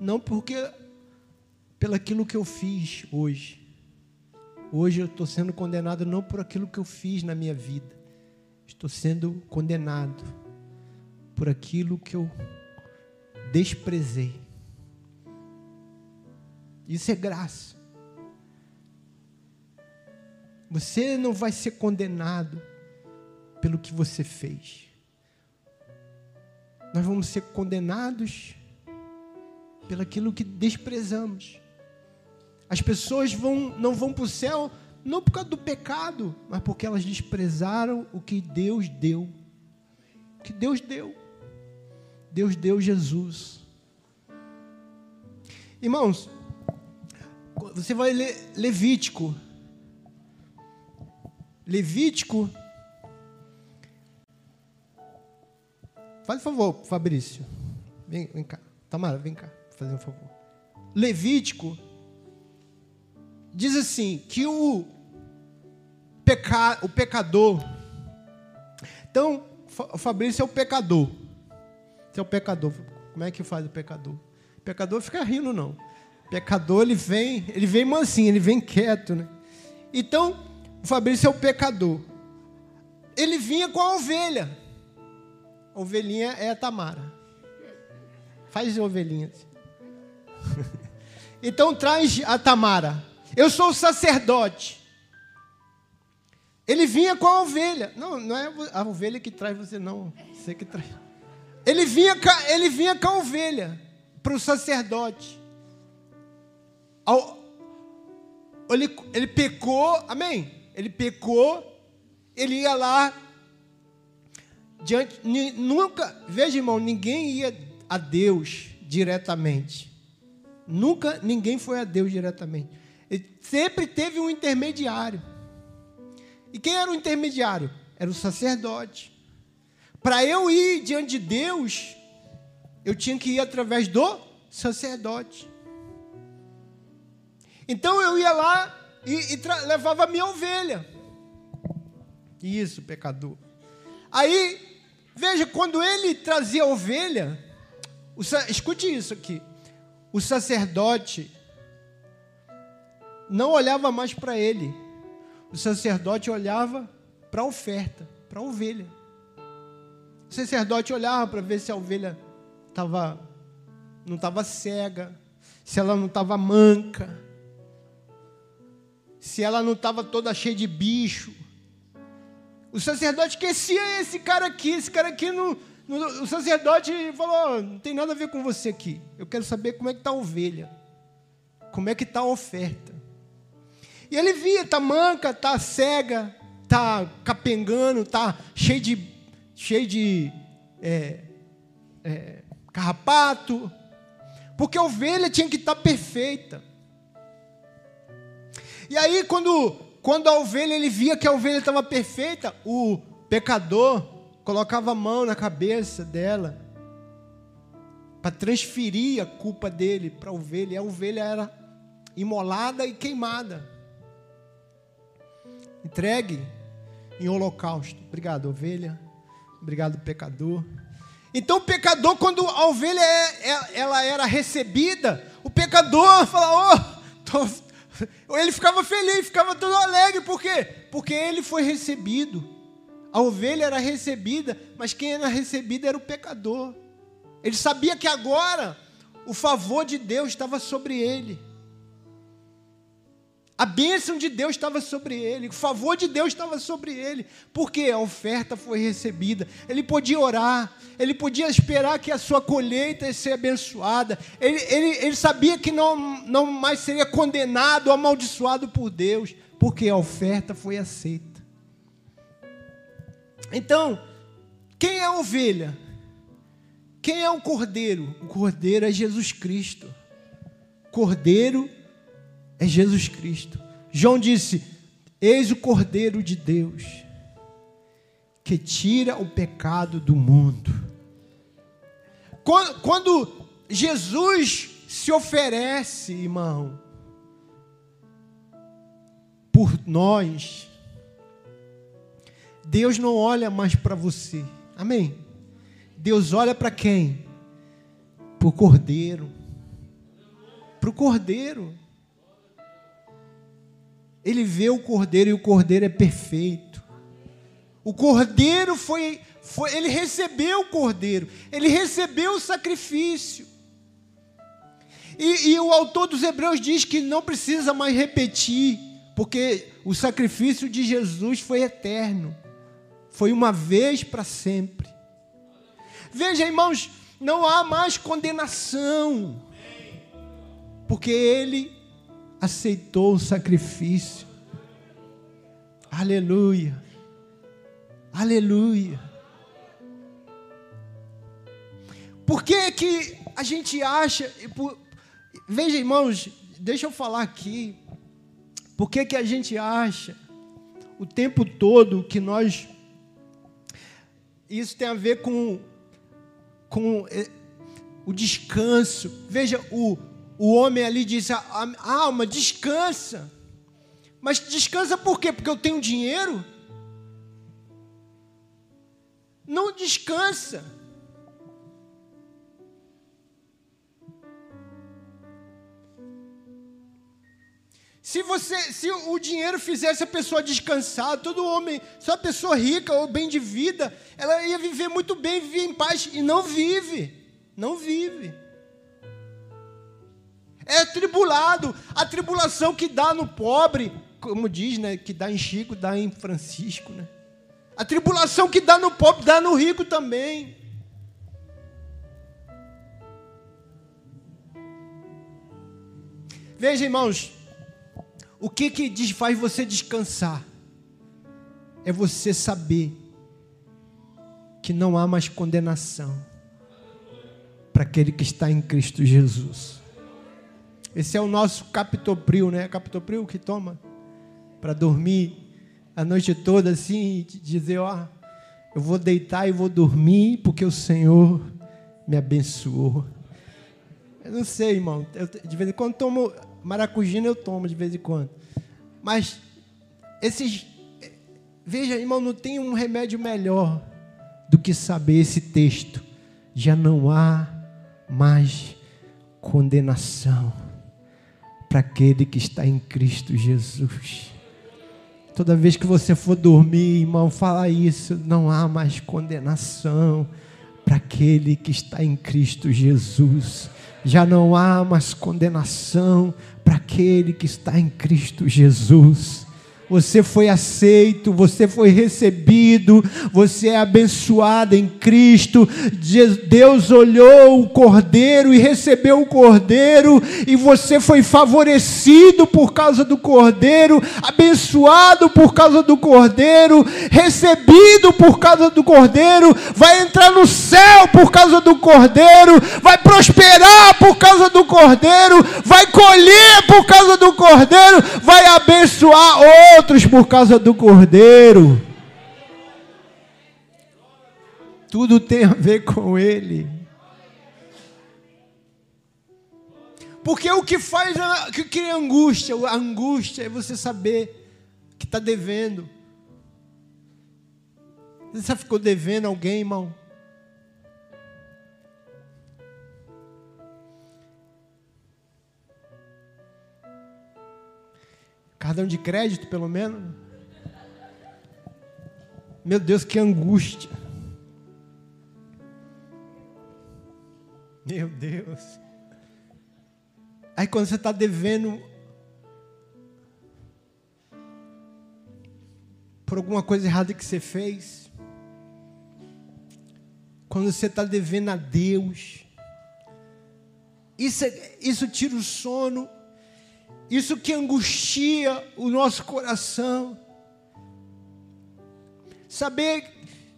não porque pelo aquilo que eu fiz hoje. Hoje eu estou sendo condenado não por aquilo que eu fiz na minha vida. Estou sendo condenado por aquilo que eu desprezei. Isso é graça. Você não vai ser condenado pelo que você fez. Nós vamos ser condenados pelaquilo que desprezamos. As pessoas vão, não vão para o céu não por causa do pecado, mas porque elas desprezaram o que Deus deu. O que Deus deu. Deus deu Jesus. Irmãos, você vai ler Levítico. Levítico. Faz um favor, Fabrício. Vem, vem cá. Tamara, vem cá, fazer um favor. Levítico diz assim: que o, peca, o pecador. Então, o Fabrício é o pecador. Você é o pecador. Como é que faz o pecador? O pecador fica rindo, não. O pecador, ele vem, ele vem mansinho, ele vem quieto, né? Então, o Fabrício é o pecador. Ele vinha com a ovelha. A ovelhinha é a Tamara. Faz ovelhinha. então traz a Tamara. Eu sou o sacerdote. Ele vinha com a ovelha. Não, não é a ovelha que traz você, não. Você que traz. Ele vinha, ele vinha com a ovelha para o sacerdote. Ele, ele pecou, amém? Ele pecou, ele ia lá. Diante, nunca, veja irmão, ninguém ia a Deus diretamente. Nunca ninguém foi a Deus diretamente. Sempre teve um intermediário. E quem era o intermediário? Era o sacerdote. Para eu ir diante de Deus, eu tinha que ir através do sacerdote. Então eu ia lá e, e levava a minha ovelha. Isso, pecador. Aí, veja, quando ele trazia a ovelha, escute isso aqui. O sacerdote não olhava mais para ele. O sacerdote olhava para a oferta, para a ovelha. O sacerdote olhava para ver se a ovelha tava, não estava cega, se ela não estava manca, se ela não estava toda cheia de bicho. O sacerdote esquecia esse cara aqui, esse cara aqui não, o sacerdote falou: não tem nada a ver com você aqui. Eu quero saber como é que está a ovelha, como é que está a oferta. E ele via, tá manca, tá cega, tá capengando, tá cheio de, cheio de é, é, carrapato. Porque a ovelha tinha que estar tá perfeita. E aí, quando, quando a ovelha, ele via que a ovelha estava perfeita, o pecador colocava a mão na cabeça dela para transferir a culpa dele para a ovelha. E a ovelha era imolada e queimada entregue em holocausto. Obrigado, ovelha. Obrigado, pecador. Então, o pecador, quando a ovelha é, é, ela era recebida, o pecador fala, oh, ele ficava feliz, ficava todo alegre, por quê? Porque ele foi recebido. A ovelha era recebida, mas quem era recebido era o pecador. Ele sabia que agora o favor de Deus estava sobre ele. A bênção de Deus estava sobre ele, o favor de Deus estava sobre ele, porque a oferta foi recebida. Ele podia orar, ele podia esperar que a sua colheita ia ser abençoada. Ele, ele, ele sabia que não, não mais seria condenado amaldiçoado por Deus, porque a oferta foi aceita. Então, quem é a ovelha? Quem é o cordeiro? O cordeiro é Jesus Cristo. Cordeiro Jesus Cristo. João disse: Eis o Cordeiro de Deus, que tira o pecado do mundo. Quando, quando Jesus se oferece, irmão, por nós, Deus não olha mais para você. Amém? Deus olha para quem? Para o cordeiro. Para o cordeiro. Ele vê o cordeiro e o cordeiro é perfeito. O cordeiro foi, foi ele recebeu o cordeiro, ele recebeu o sacrifício. E, e, o autor dos Hebreus diz que não precisa mais repetir, porque o sacrifício de Jesus foi eterno, foi uma vez para sempre. Veja, irmãos, não há mais condenação, porque ele aceitou o sacrifício. Aleluia, aleluia. Por que, que a gente acha, Veja, irmãos, deixa eu falar aqui. Por que, que a gente acha o tempo todo que nós. Isso tem a ver com, com é, o descanso. Veja, o, o homem ali diz: a, a alma descansa. Mas descansa por quê? Porque eu tenho dinheiro? Não descansa. Se você, se o dinheiro fizesse a pessoa descansar, todo homem, só pessoa rica ou bem de vida, ela ia viver muito bem, viver em paz e não vive. Não vive. É tribulado, a tribulação que dá no pobre, como diz, né, que dá em Chico, dá em Francisco, né? A tribulação que dá no pobre dá no rico também. Veja, irmãos, o que que faz você descansar? É você saber que não há mais condenação para aquele que está em Cristo Jesus. Esse é o nosso captopril, né? Captopril que toma para dormir a noite toda assim e dizer, ó, eu vou deitar e vou dormir porque o Senhor me abençoou. Eu não sei, irmão. Eu, de vez em quando tomo Maracujina eu tomo de vez em quando. Mas esses. Veja, irmão, não tem um remédio melhor do que saber esse texto. Já não há mais condenação para aquele que está em Cristo Jesus. Toda vez que você for dormir, irmão, fala isso. Não há mais condenação para aquele que está em Cristo Jesus. Já não há mais condenação para aquele que está em Cristo Jesus. Você foi aceito, você foi recebido, você é abençoado em Cristo. Deus olhou o cordeiro e recebeu o cordeiro, e você foi favorecido por causa do cordeiro, abençoado por causa do cordeiro, recebido por causa do cordeiro, vai entrar no céu por causa do cordeiro, vai prosperar por causa do cordeiro, vai colher por causa do cordeiro, vai abençoar outros outros por causa do cordeiro. Tudo tem a ver com ele. Porque o que faz, o que cria angústia, a angústia é você saber que está devendo. Você já ficou devendo alguém, irmão? Cartão de crédito, pelo menos. Meu Deus, que angústia. Meu Deus. Aí quando você está devendo por alguma coisa errada que você fez, quando você está devendo a Deus, isso, é, isso tira o sono isso que angustia o nosso coração. Saber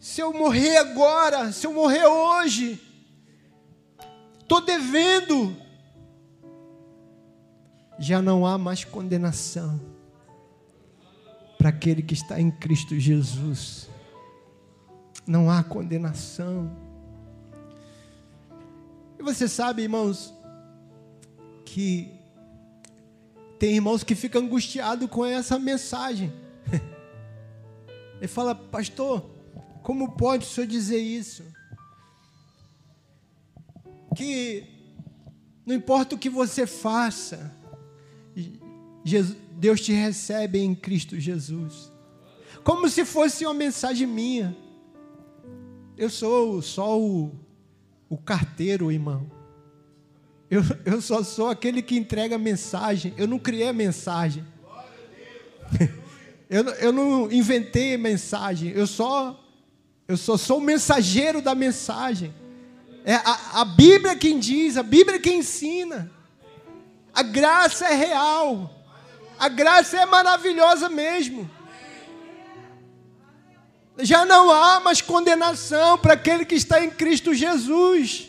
se eu morrer agora, se eu morrer hoje, estou devendo, já não há mais condenação para aquele que está em Cristo Jesus. Não há condenação. E você sabe, irmãos, que tem irmãos que ficam angustiados com essa mensagem. Ele fala, pastor, como pode o senhor dizer isso? Que não importa o que você faça, Deus te recebe em Cristo Jesus. Como se fosse uma mensagem minha. Eu sou só o, o carteiro, irmão. Eu, eu só sou aquele que entrega a mensagem. Eu não criei a mensagem. Eu, eu não inventei a mensagem. Eu só, eu só sou o mensageiro da mensagem. É a, a Bíblia quem diz, a Bíblia quem ensina. A graça é real. A graça é maravilhosa mesmo. Já não há mais condenação para aquele que está em Cristo Jesus.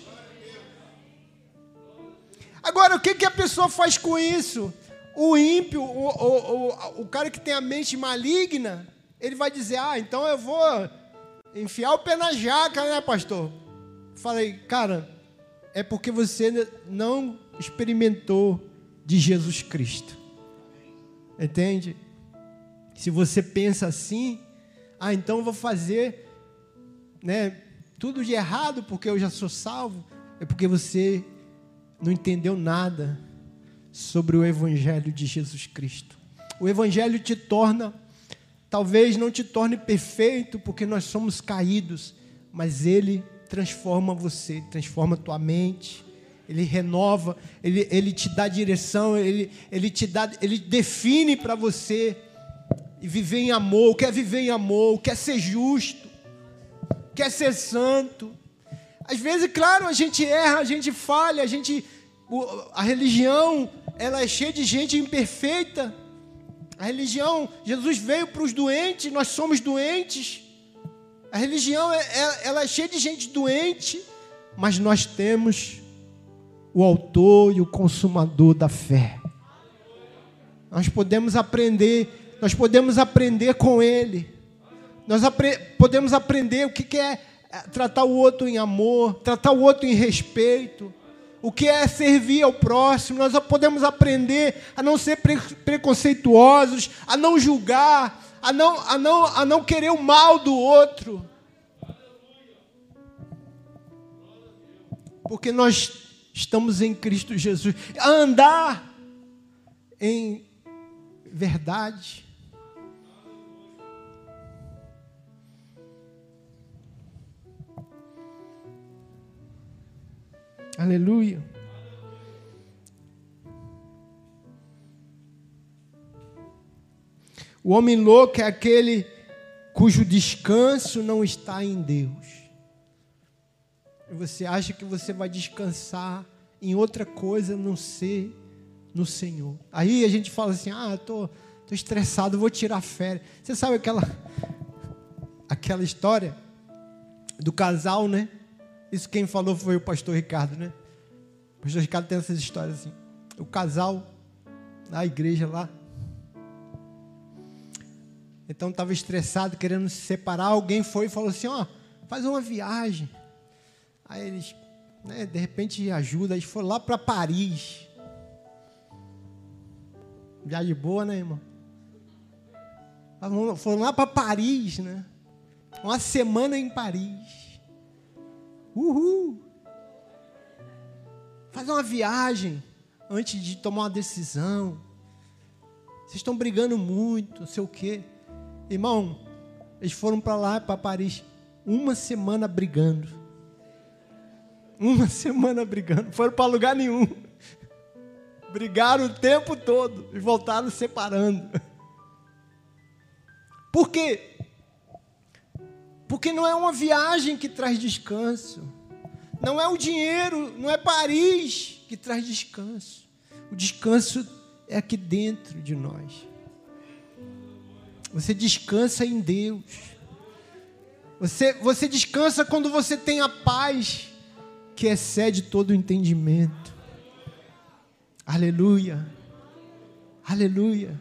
Agora, o que, que a pessoa faz com isso? O ímpio, o, o, o, o cara que tem a mente maligna, ele vai dizer: Ah, então eu vou enfiar o pé na jaca, né, pastor? Falei, cara, é porque você não experimentou de Jesus Cristo. Entende? Se você pensa assim, ah, então eu vou fazer né, tudo de errado porque eu já sou salvo, é porque você não entendeu nada sobre o Evangelho de Jesus Cristo. O Evangelho te torna, talvez não te torne perfeito, porque nós somos caídos, mas ele transforma você, transforma tua mente, ele renova, ele, ele te dá direção, ele, ele te dá, ele define para você viver em amor, quer viver em amor, quer ser justo, quer ser santo. Às vezes, claro, a gente erra, a gente falha, a gente a religião, ela é cheia de gente imperfeita. A religião, Jesus veio para os doentes, nós somos doentes. A religião, é, é, ela é cheia de gente doente, mas nós temos o autor e o consumador da fé. Nós podemos aprender, nós podemos aprender com ele. Nós apre podemos aprender o que, que é, é tratar o outro em amor, tratar o outro em respeito, o que é servir ao próximo. Nós podemos aprender a não ser pre preconceituosos, a não julgar, a não, a, não, a não querer o mal do outro. Porque nós estamos em Cristo Jesus, a andar em verdade. Aleluia. O homem louco é aquele cujo descanso não está em Deus você acha que você vai descansar em outra coisa não ser no Senhor. Aí a gente fala assim: ah, tô, tô estressado, vou tirar férias. Você sabe aquela, aquela história do casal, né? Isso quem falou foi o pastor Ricardo, né? O pastor Ricardo tem essas histórias assim. O casal na igreja lá. Então estava estressado, querendo se separar. Alguém foi e falou assim: ó, faz uma viagem. Aí eles, né, de repente, ajuda. Eles foram lá para Paris. Viagem boa, né, irmão? Foram lá para Paris, né? Uma semana em Paris. Uhul! Fazer uma viagem antes de tomar uma decisão. Vocês estão brigando muito, não sei o quê. Irmão, eles foram para lá, para Paris, uma semana brigando. Uma semana brigando, foram para lugar nenhum. Brigaram o tempo todo e voltaram separando. Por quê? Porque não é uma viagem que traz descanso. Não é o dinheiro, não é Paris que traz descanso. O descanso é aqui dentro de nós. Você descansa em Deus. Você, você descansa quando você tem a paz que excede todo o entendimento. Aleluia. Aleluia.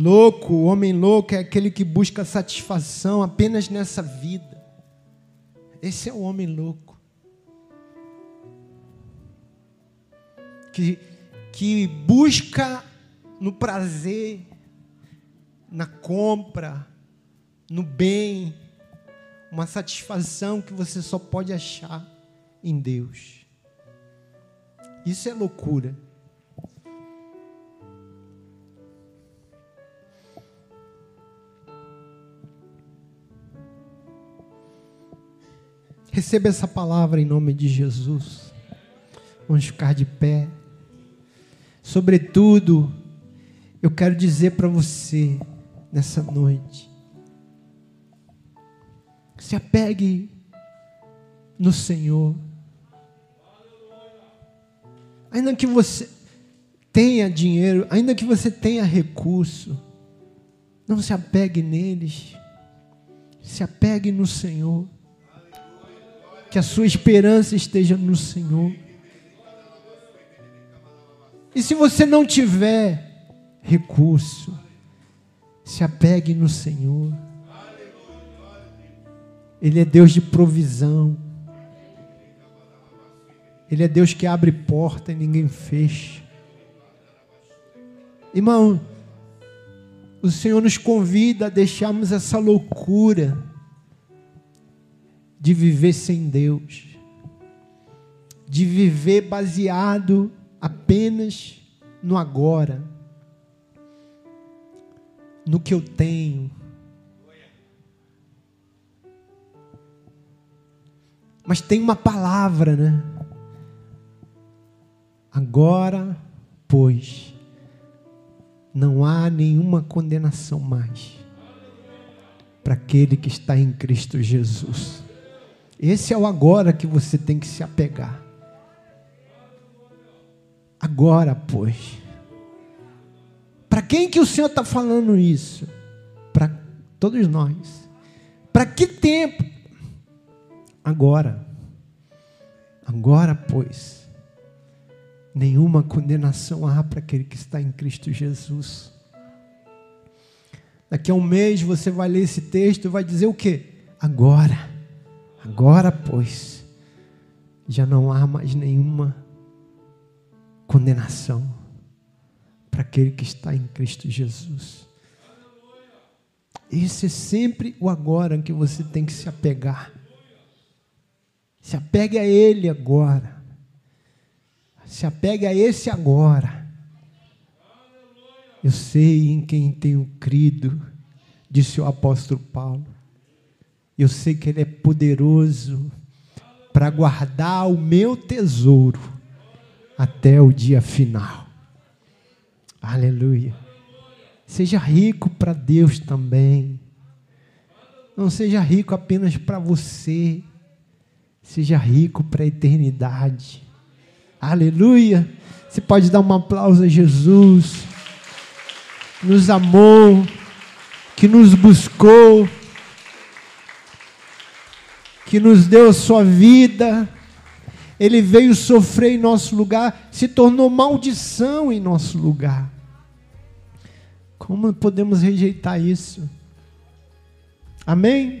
Louco, o homem louco é aquele que busca satisfação apenas nessa vida. Esse é o homem louco. que, que busca no prazer, na compra, no bem, uma satisfação que você só pode achar em Deus. Isso é loucura. Receba essa palavra em nome de Jesus. Vamos ficar de pé. Sobretudo, eu quero dizer para você nessa noite: se apegue no Senhor. Ainda que você tenha dinheiro, ainda que você tenha recurso, não se apegue neles. Se apegue no Senhor. Que a sua esperança esteja no Senhor. E se você não tiver recurso, se apegue no Senhor. Ele é Deus de provisão. Ele é Deus que abre porta e ninguém fecha. Irmão, o Senhor nos convida a deixarmos essa loucura de viver sem Deus, de viver baseado apenas no agora, no que eu tenho. Mas tem uma palavra, né? Agora, pois, não há nenhuma condenação mais para aquele que está em Cristo Jesus. Esse é o agora que você tem que se apegar. Agora, pois. Para quem que o Senhor está falando isso? Para todos nós. Para que tempo? Agora. Agora, pois. Nenhuma condenação há para aquele que está em Cristo Jesus. Daqui a um mês você vai ler esse texto e vai dizer o quê? Agora. Agora, pois, já não há mais nenhuma condenação para aquele que está em Cristo Jesus. Esse é sempre o agora que você tem que se apegar. Se apegue a Ele agora. Se apegue a esse agora. Eu sei em quem tenho crido, disse o apóstolo Paulo. Eu sei que Ele é poderoso para guardar o meu tesouro até o dia final. Aleluia. Seja rico para Deus também. Não seja rico apenas para você. Seja rico para a eternidade. Aleluia. Você pode dar um aplauso a Jesus. Nos amou, que nos buscou que nos deu a sua vida, ele veio sofrer em nosso lugar, se tornou maldição em nosso lugar. Como podemos rejeitar isso? Amém?